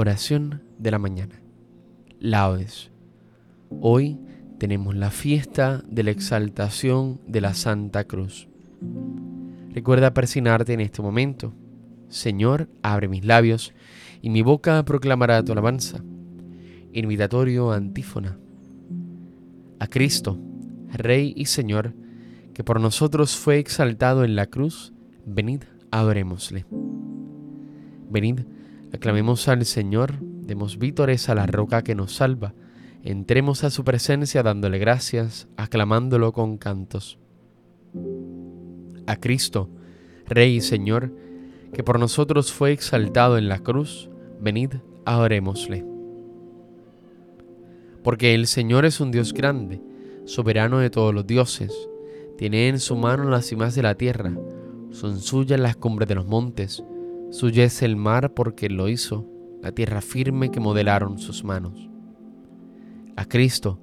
Oración de la mañana. Laudes. Hoy tenemos la fiesta de la exaltación de la Santa Cruz. Recuerda persignarte en este momento. Señor, abre mis labios y mi boca proclamará tu alabanza. Invitatorio antífona. A Cristo, Rey y Señor, que por nosotros fue exaltado en la cruz, venid, adorémosle. Venid, aclamemos al Señor, demos vítores a la roca que nos salva, entremos a su presencia dándole gracias, aclamándolo con cantos. A Cristo, Rey y Señor, que por nosotros fue exaltado en la cruz, venid, adorémosle. Porque el Señor es un Dios grande, soberano de todos los dioses, tiene en su mano las cimas de la tierra, son suyas las cumbres de los montes, suya el mar porque lo hizo, la tierra firme que modelaron sus manos. A Cristo,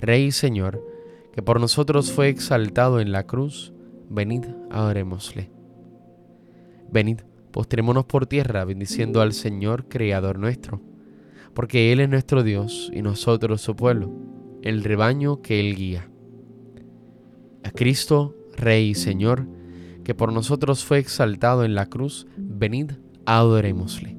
Rey y Señor, que por nosotros fue exaltado en la cruz, venid, adorémosle. Venid, postrémonos por tierra bendiciendo al Señor, Creador nuestro, porque Él es nuestro Dios y nosotros su pueblo, el rebaño que Él guía. A Cristo, Rey y Señor, que por nosotros fue exaltado en la cruz, venid, adorémosle.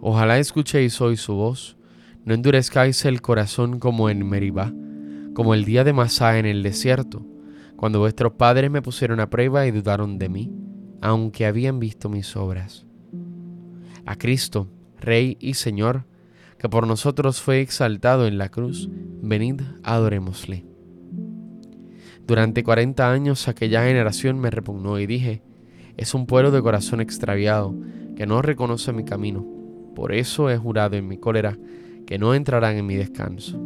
Ojalá escuchéis hoy su voz, no endurezcáis el corazón como en Meribá, como el día de Masá en el desierto, cuando vuestros padres me pusieron a prueba y dudaron de mí, aunque habían visto mis obras. A Cristo, Rey y Señor, que por nosotros fue exaltado en la cruz, venid, adorémosle. Durante cuarenta años aquella generación me repugnó y dije, es un pueblo de corazón extraviado, que no reconoce mi camino. Por eso he jurado en mi cólera que no entrarán en mi descanso.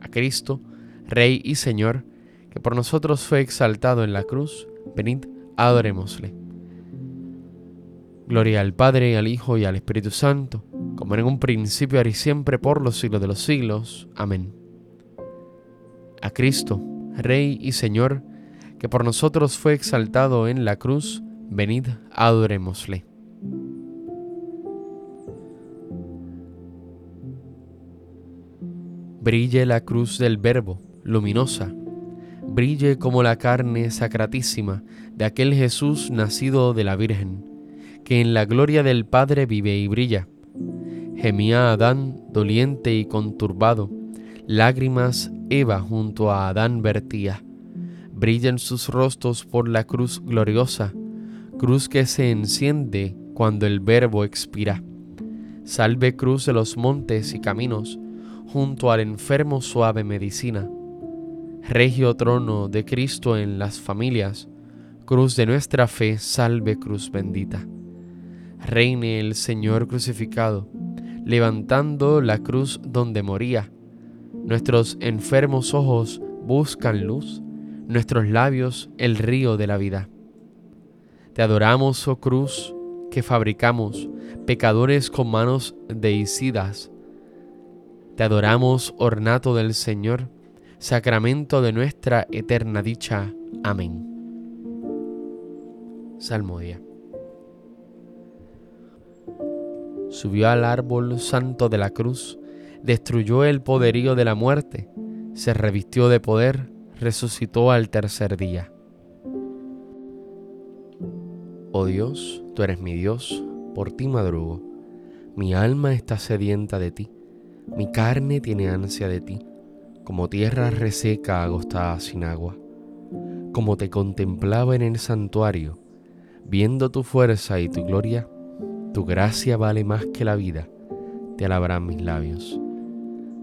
A Cristo, Rey y Señor, que por nosotros fue exaltado en la cruz, venid, adorémosle. Gloria al Padre, al Hijo y al Espíritu Santo, como en un principio, ahora y siempre, por los siglos de los siglos. Amén. A Cristo, Rey y Señor, que por nosotros fue exaltado en la cruz, venid, adorémosle. Brille la cruz del Verbo, luminosa, brille como la carne sacratísima de aquel Jesús nacido de la Virgen, que en la gloria del Padre vive y brilla. Gemía Adán doliente y conturbado, lágrimas Eva junto a Adán vertía. Brillan sus rostros por la cruz gloriosa, cruz que se enciende cuando el Verbo expira. Salve cruz de los montes y caminos, junto al enfermo suave medicina. Regio trono de Cristo en las familias, cruz de nuestra fe, salve cruz bendita. Reine el Señor crucificado, levantando la cruz donde moría Nuestros enfermos ojos buscan luz, nuestros labios el río de la vida. Te adoramos, oh cruz, que fabricamos, pecadores con manos deicidas. Te adoramos, ornato del Señor, sacramento de nuestra eterna dicha. Amén. Salmodia. Subió al árbol santo de la cruz, destruyó el poderío de la muerte, se revistió de poder, resucitó al tercer día. Oh Dios, tú eres mi Dios, por ti madrugo. Mi alma está sedienta de ti, mi carne tiene ansia de ti, como tierra reseca agostada sin agua. Como te contemplaba en el santuario, viendo tu fuerza y tu gloria, tu gracia vale más que la vida, te alabarán mis labios.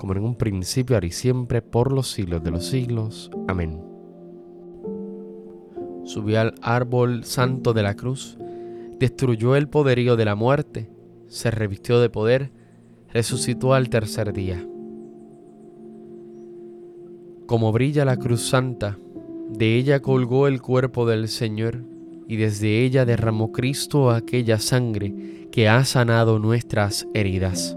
como en un principio, ahora y siempre, por los siglos de los siglos. Amén. Subió al árbol santo de la cruz, destruyó el poderío de la muerte, se revistió de poder, resucitó al tercer día. Como brilla la cruz santa, de ella colgó el cuerpo del Señor, y desde ella derramó Cristo aquella sangre que ha sanado nuestras heridas.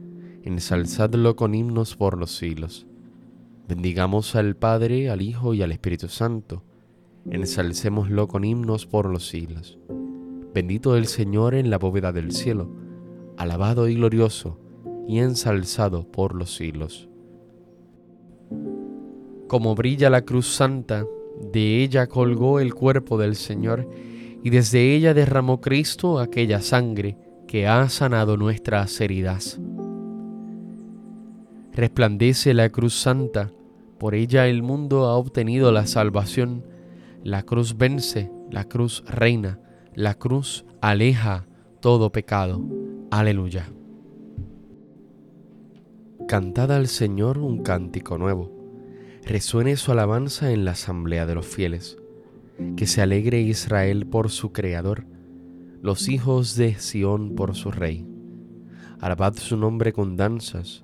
Ensalzadlo con himnos por los siglos. Bendigamos al Padre, al Hijo y al Espíritu Santo. Ensalcémoslo con himnos por los siglos. Bendito el Señor en la bóveda del cielo, alabado y glorioso, y ensalzado por los siglos. Como brilla la cruz santa, de ella colgó el cuerpo del Señor, y desde ella derramó Cristo aquella sangre que ha sanado nuestras heridas. Resplandece la cruz santa, por ella el mundo ha obtenido la salvación. La cruz vence, la cruz reina, la cruz aleja todo pecado. Aleluya. Cantad al Señor un cántico nuevo. Resuene su alabanza en la asamblea de los fieles. Que se alegre Israel por su Creador, los hijos de Sión por su Rey. Alabad su nombre con danzas,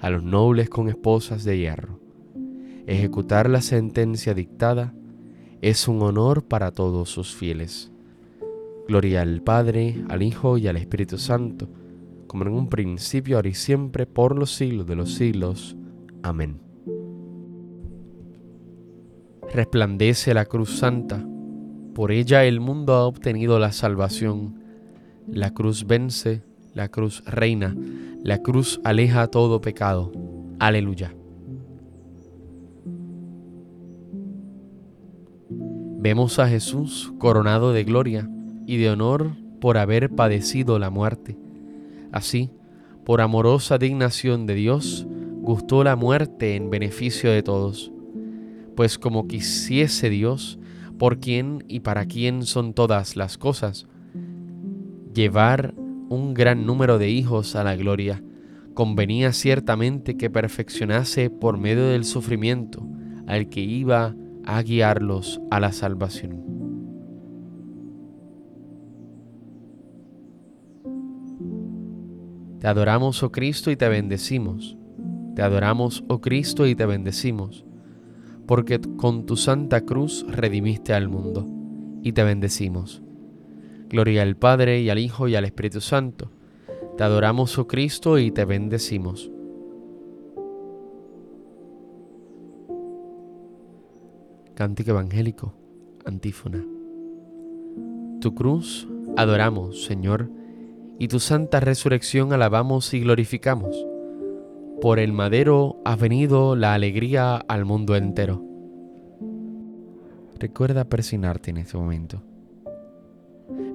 a los nobles con esposas de hierro Ejecutar la sentencia dictada es un honor para todos sus fieles. Gloria al Padre, al Hijo y al Espíritu Santo, como en un principio, ahora y siempre, por los siglos de los siglos. Amén. Resplandece la cruz santa, por ella el mundo ha obtenido la salvación. La cruz vence, la cruz reina, la cruz aleja todo pecado. Aleluya. Vemos a Jesús coronado de gloria y de honor por haber padecido la muerte. Así, por amorosa dignación de Dios, gustó la muerte en beneficio de todos, pues como quisiese Dios, por quien y para quien son todas las cosas, llevar un gran número de hijos a la gloria, convenía ciertamente que perfeccionase por medio del sufrimiento al que iba a guiarlos a la salvación. Te adoramos, oh Cristo, y te bendecimos. Te adoramos, oh Cristo, y te bendecimos, porque con tu santa cruz redimiste al mundo, y te bendecimos. Gloria al Padre, y al Hijo, y al Espíritu Santo. Te adoramos, oh Cristo, y te bendecimos. Cántico Evangélico, antífona. Tu cruz adoramos, Señor, y tu santa resurrección alabamos y glorificamos. Por el madero ha venido la alegría al mundo entero. Recuerda persignarte en este momento.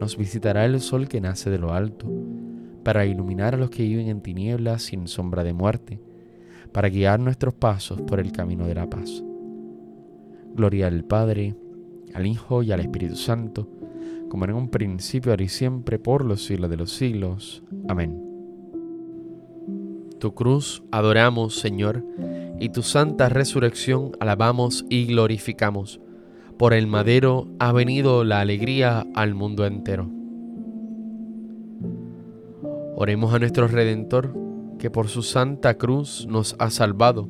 nos visitará el sol que nace de lo alto, para iluminar a los que viven en tinieblas sin sombra de muerte, para guiar nuestros pasos por el camino de la paz. Gloria al Padre, al Hijo y al Espíritu Santo, como en un principio, ahora y siempre, por los siglos de los siglos. Amén. Tu cruz adoramos, Señor, y tu santa resurrección alabamos y glorificamos. Por el madero ha venido la alegría al mundo entero. Oremos a nuestro Redentor, que por su santa cruz nos ha salvado,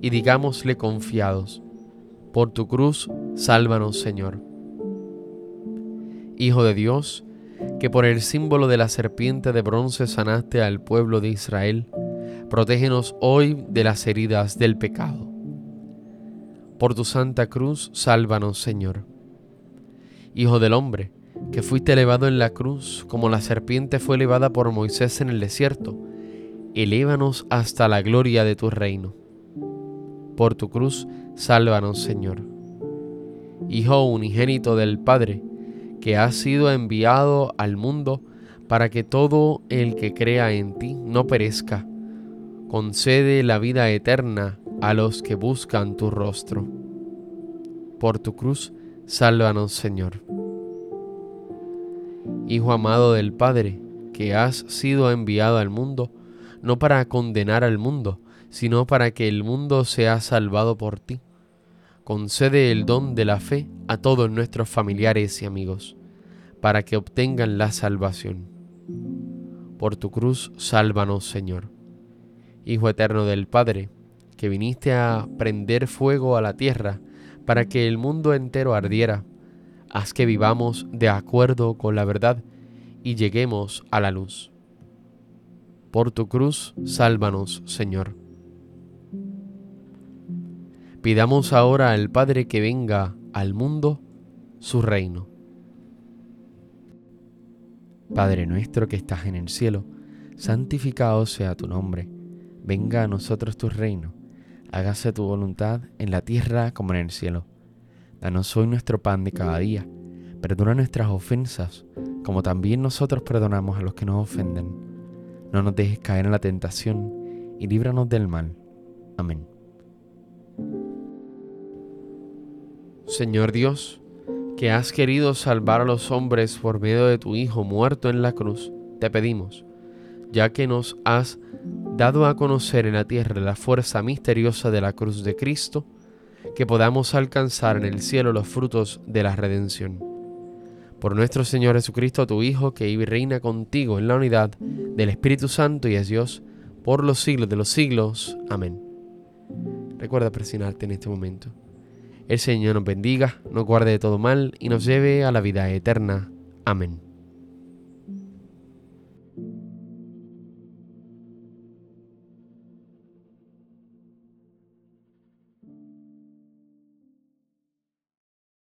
y digámosle confiados, por tu cruz, sálvanos, Señor. Hijo de Dios, que por el símbolo de la serpiente de bronce sanaste al pueblo de Israel, Protégenos hoy de las heridas del pecado. Por tu santa cruz, sálvanos, Señor. Hijo del hombre, que fuiste elevado en la cruz como la serpiente fue elevada por Moisés en el desierto, elévanos hasta la gloria de tu reino. Por tu cruz, sálvanos, Señor. Hijo unigénito del Padre, que has sido enviado al mundo para que todo el que crea en ti no perezca, concede la vida eterna a los que buscan tu rostro. Por tu cruz, sálvanos, Señor. Hijo amado del Padre, que has sido enviado al mundo, no para condenar al mundo, sino para que el mundo sea salvado por ti. Concede el don de la fe a todos nuestros familiares y amigos, para que obtengan la salvación. Por tu cruz, sálvanos, Señor. Hijo eterno del Padre, que viniste a prender fuego a la tierra para que el mundo entero ardiera, haz que vivamos de acuerdo con la verdad y lleguemos a la luz. Por tu cruz, sálvanos, Señor. Pidamos ahora al Padre que venga al mundo su reino. Padre nuestro que estás en el cielo, santificado sea tu nombre venga a nosotros tu reino, hágase tu voluntad en la tierra como en el cielo. Danos hoy nuestro pan de cada día, perdona nuestras ofensas, como también nosotros perdonamos a los que nos ofenden. No nos dejes caer en la tentación y líbranos del mal. Amén. Señor Dios, que has querido salvar a los hombres por medio de tu Hijo muerto en la cruz, te pedimos, ya que nos has dado a conocer en la tierra la fuerza misteriosa de la cruz de Cristo, que podamos alcanzar en el cielo los frutos de la redención. Por nuestro Señor Jesucristo, tu Hijo, que vive y reina contigo en la unidad del Espíritu Santo y es Dios, por los siglos de los siglos. Amén. Recuerda presionarte en este momento. El Señor nos bendiga, nos guarde de todo mal y nos lleve a la vida eterna. Amén.